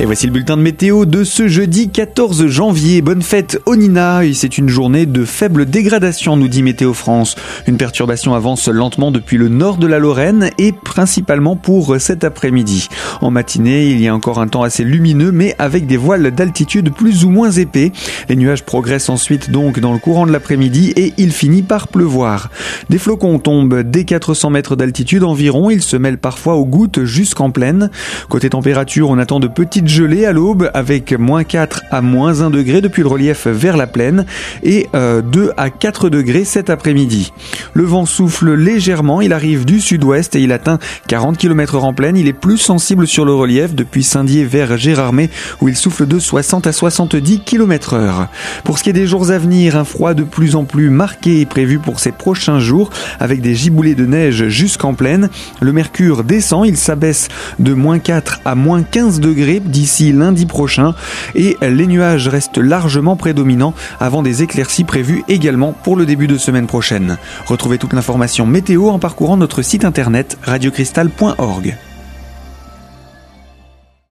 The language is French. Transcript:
Et voici le bulletin de météo de ce jeudi 14 janvier. Bonne fête Onina et c'est une journée de faible dégradation, nous dit Météo France. Une perturbation avance lentement depuis le nord de la Lorraine et principalement pour cet après-midi. En matinée, il y a encore un temps assez lumineux mais avec des voiles d'altitude plus ou moins épais. Les nuages progressent ensuite donc dans le courant de l'après-midi et il finit par pleuvoir. Des flocons tombent dès 400 mètres d'altitude environ. Ils se mêlent parfois aux gouttes jusqu'en plaine. Côté température, on attend de petites gelée à l'aube avec moins 4 à moins 1 degré depuis le relief vers la plaine et 2 euh, à 4 degrés cet après-midi. Le vent souffle légèrement, il arrive du sud-ouest et il atteint 40 km en plaine. Il est plus sensible sur le relief depuis Saint-Dié vers Gérardmer où il souffle de 60 à 70 km heure. Pour ce qui est des jours à venir, un froid de plus en plus marqué est prévu pour ces prochains jours avec des giboulées de neige jusqu'en plaine. Le mercure descend, il s'abaisse de moins 4 à moins 15 degrés d'ici lundi prochain et les nuages restent largement prédominants avant des éclaircies prévues également pour le début de semaine prochaine. Retrouvez toute l'information météo en parcourant notre site internet radiocristal.org.